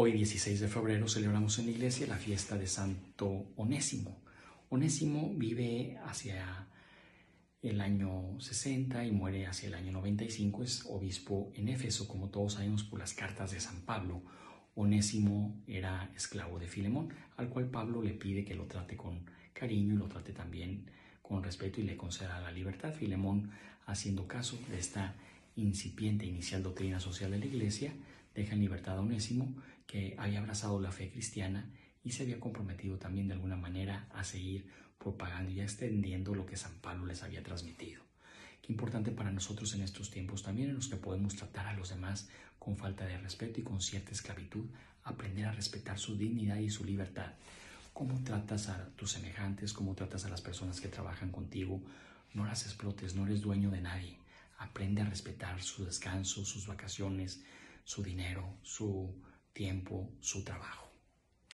Hoy 16 de febrero celebramos en la iglesia la fiesta de Santo Onésimo. Onésimo vive hacia el año 60 y muere hacia el año 95. Es obispo en Éfeso, como todos sabemos por las cartas de San Pablo. Onésimo era esclavo de Filemón, al cual Pablo le pide que lo trate con cariño y lo trate también con respeto y le conceda la libertad. Filemón, haciendo caso de esta incipiente inicial doctrina social de la Iglesia, deja en libertad a Onésimo, que había abrazado la fe cristiana y se había comprometido también de alguna manera a seguir propagando y extendiendo lo que San Pablo les había transmitido. Qué importante para nosotros en estos tiempos también en los que podemos tratar a los demás con falta de respeto y con cierta esclavitud, aprender a respetar su dignidad y su libertad. Cómo tratas a tus semejantes, cómo tratas a las personas que trabajan contigo. No las explotes, no eres dueño de nadie. Aprende a respetar su descanso, sus vacaciones, su dinero, su tiempo, su trabajo.